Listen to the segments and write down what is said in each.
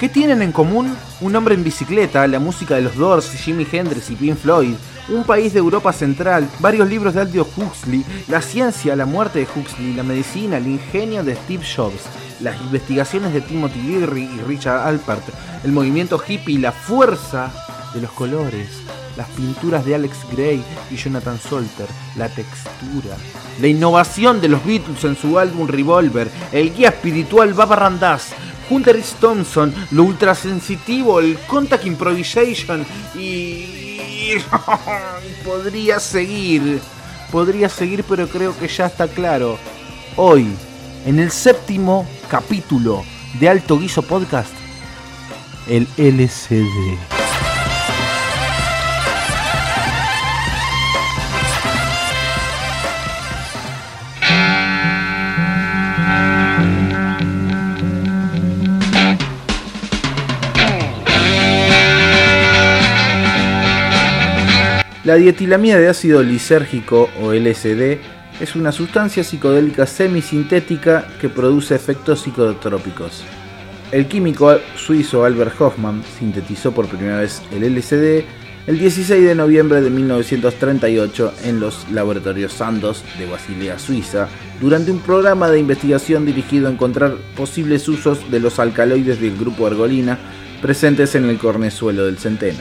¿Qué tienen en común? Un hombre en bicicleta, la música de los Doors, Jimi Hendrix y Pink Floyd, un país de Europa Central, varios libros de Aldous Huxley, la ciencia, la muerte de Huxley, la medicina, el ingenio de Steve Jobs, las investigaciones de Timothy Leary y Richard Alpert, el movimiento hippie, la fuerza de los colores, las pinturas de Alex Gray y Jonathan Solter, la textura, la innovación de los Beatles en su álbum Revolver, el guía espiritual Baba Randaz, Hunter S. Thompson, lo ultrasensitivo, el contact improvisation y... podría seguir, podría seguir pero creo que ya está claro. Hoy, en el séptimo capítulo de Alto Guiso Podcast, el LCD. La dietilamida de ácido lisérgico o LSD es una sustancia psicodélica semisintética que produce efectos psicotrópicos. El químico suizo Albert Hoffman sintetizó por primera vez el LSD el 16 de noviembre de 1938 en los laboratorios Sandoz de Basilea, Suiza, durante un programa de investigación dirigido a encontrar posibles usos de los alcaloides del grupo ergolina presentes en el cornezuelo del centeno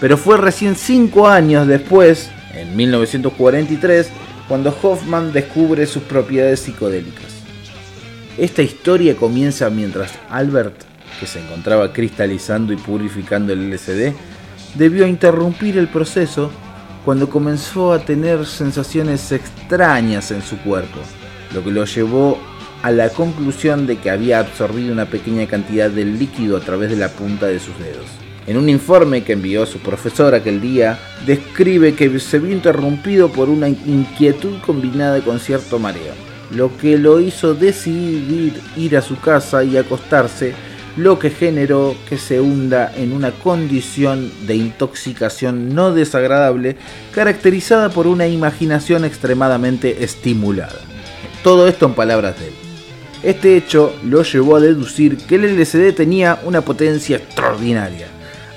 pero fue recién cinco años después, en 1943, cuando Hoffman descubre sus propiedades psicodélicas. Esta historia comienza mientras Albert, que se encontraba cristalizando y purificando el LSD, debió interrumpir el proceso cuando comenzó a tener sensaciones extrañas en su cuerpo, lo que lo llevó a la conclusión de que había absorbido una pequeña cantidad de líquido a través de la punta de sus dedos. En un informe que envió su profesor aquel día, describe que se vio interrumpido por una inquietud combinada con cierto mareo, lo que lo hizo decidir ir a su casa y acostarse, lo que generó que se hunda en una condición de intoxicación no desagradable caracterizada por una imaginación extremadamente estimulada. Todo esto en palabras de él. Este hecho lo llevó a deducir que el LSD tenía una potencia extraordinaria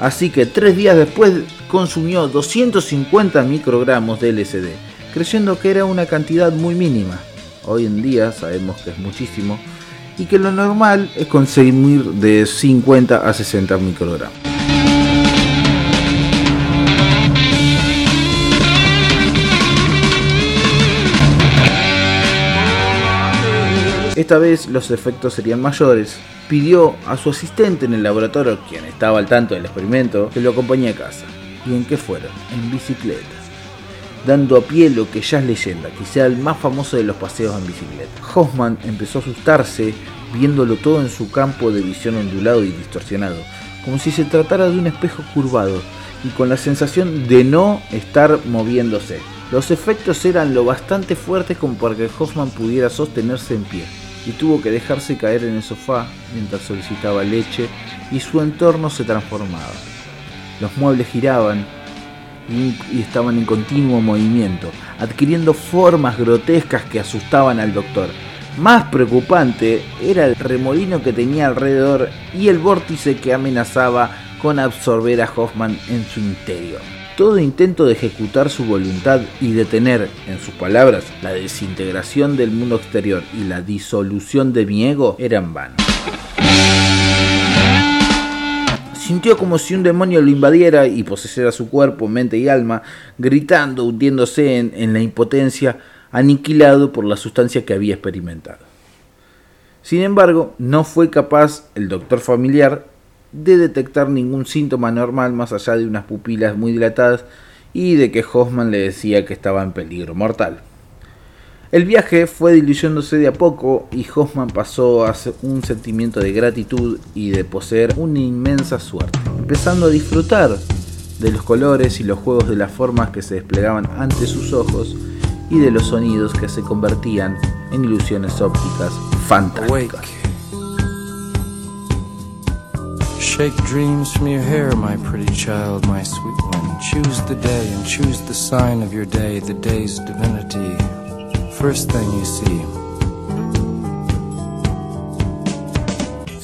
Así que tres días después consumió 250 microgramos de LSD, creyendo que era una cantidad muy mínima. Hoy en día sabemos que es muchísimo y que lo normal es consumir de 50 a 60 microgramos. Esta vez los efectos serían mayores, pidió a su asistente en el laboratorio, quien estaba al tanto del experimento, que lo acompañe a casa. ¿Y en qué fueron? En bicicleta. Dando a pie lo que ya es leyenda, quizá el más famoso de los paseos en bicicleta. Hoffman empezó a asustarse viéndolo todo en su campo de visión ondulado y distorsionado, como si se tratara de un espejo curvado y con la sensación de no estar moviéndose. Los efectos eran lo bastante fuertes como para que Hoffman pudiera sostenerse en pie y tuvo que dejarse caer en el sofá mientras solicitaba leche y su entorno se transformaba. Los muebles giraban y, estaban en continuo movimiento, adquiriendo formas grotescas que asustaban al doctor. Más preocupante era el remolino que tenía alrededor y el vórtice que amenazaba con absorber a Hoffman en su interior. Todo intento de ejecutar su voluntad y detener, en sus palabras, la desintegración del mundo exterior y la disolución de mi ego eran vanos. Sintió como si un demonio lo invadiera y poseyera su cuerpo, mente y alma, gritando, hundiéndose en, en la impotencia, aniquilado por la sustancia que había experimentado. Sin embargo, no fue capaz el doctor familiar de detectar ningún síntoma normal más allá de unas pupilas muy dilatadas y de que Hoffman le decía que estaba en peligro mortal. El viaje fue diluyéndose de a poco y Hoffman pasó a un sentimiento de gratitud y de poseer una inmensa suerte, empezando a disfrutar de los colores y los juegos de las formas que se desplegaban ante sus ojos y de los sonidos que se convertían en ilusiones ópticas fantásticas. Shake dreams from your hair, my pretty child, my sweet one. Choose the day and choose the sign of your day, the day's divinity. First thing you see.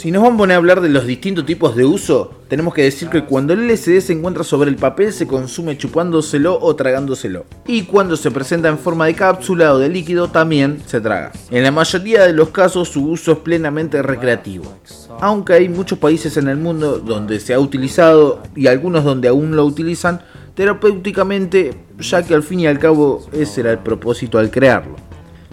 Si nos vamos a hablar de los distintos tipos de uso, tenemos que decir que cuando el LCD se encuentra sobre el papel se consume chupándoselo o tragándoselo. Y cuando se presenta en forma de cápsula o de líquido también se traga. En la mayoría de los casos su uso es plenamente recreativo. Aunque hay muchos países en el mundo donde se ha utilizado y algunos donde aún lo utilizan terapéuticamente, ya que al fin y al cabo ese era el propósito al crearlo.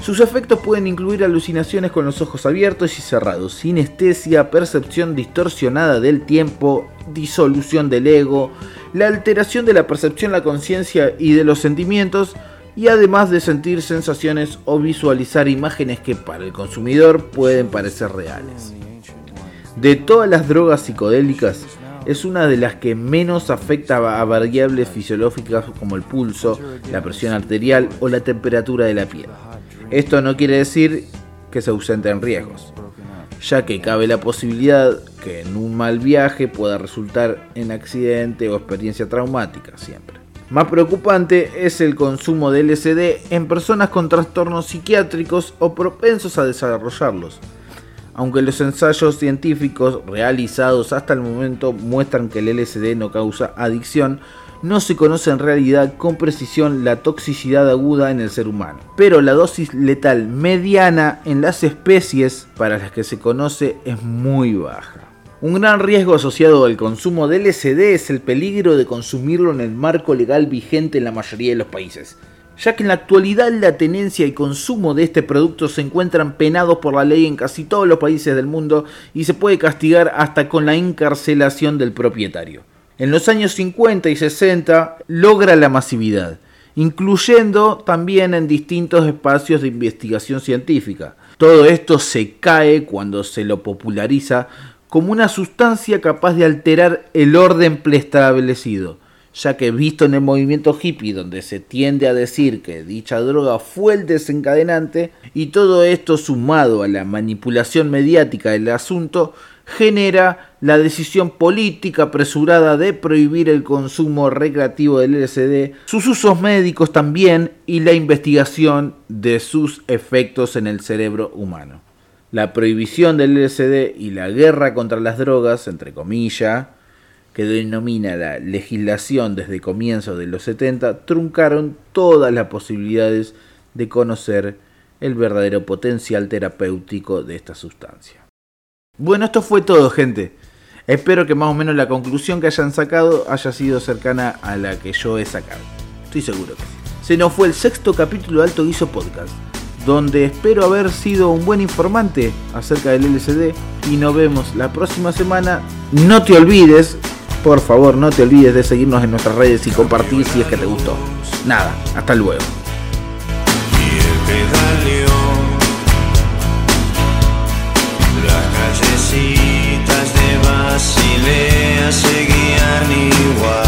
Sus efectos pueden incluir alucinaciones con los ojos abiertos y cerrados, sinestesia, percepción distorsionada del tiempo, disolución del ego, la alteración de la percepción, la conciencia y de los sentimientos, y además de sentir sensaciones o visualizar imágenes que para el consumidor pueden parecer reales. De todas las drogas psicodélicas, es una de las que menos afecta a variables fisiológicas como el pulso, la presión arterial o la temperatura de la piel. Esto no quiere decir que se ausenten riesgos, ya que cabe la posibilidad que en un mal viaje pueda resultar en accidente o experiencia traumática siempre. Más preocupante es el consumo de LSD en personas con trastornos psiquiátricos o propensos a desarrollarlos. Aunque los ensayos científicos realizados hasta el momento muestran que el LSD no causa adicción, no se conoce en realidad con precisión la toxicidad aguda en el ser humano, pero la dosis letal mediana en las especies para las que se conoce es muy baja. Un gran riesgo asociado al consumo de LSD es el peligro de consumirlo en el marco legal vigente en la mayoría de los países, ya que en la actualidad la tenencia y consumo de este producto se encuentran penados por la ley en casi todos los países del mundo y se puede castigar hasta con la encarcelación del propietario en los años 50 y 60 logra la masividad, incluyendo también en distintos espacios de investigación científica. Todo esto se cae cuando se lo populariza como una sustancia capaz de alterar el orden preestablecido, ya que visto en el movimiento hippie donde se tiende a decir que dicha droga fue el desencadenante, y todo esto sumado a la manipulación mediática del asunto, genera la decisión política apresurada de prohibir el consumo recreativo del LSD, sus usos médicos también y la investigación de sus efectos en el cerebro humano. La prohibición del LSD y la guerra contra las drogas, entre comillas, que denomina la legislación desde comienzos de los 70, truncaron todas las posibilidades de conocer el verdadero potencial terapéutico de esta sustancia. Bueno, esto fue todo, gente. Espero que más o menos la conclusión que hayan sacado haya sido cercana a la que yo he sacado. Estoy seguro que sí. Se nos fue el sexto capítulo de Alto Guiso Podcast, donde espero haber sido un buen informante acerca del LCD y nos vemos la próxima semana. No te olvides, por favor, no te olvides de seguirnos en nuestras redes y compartir si es que te gustó. Nada, hasta luego. callecitas de Basilea seguían igual.